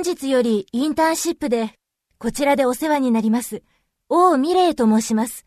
本日よりインターンシップで、こちらでお世話になります。王ミレと申します。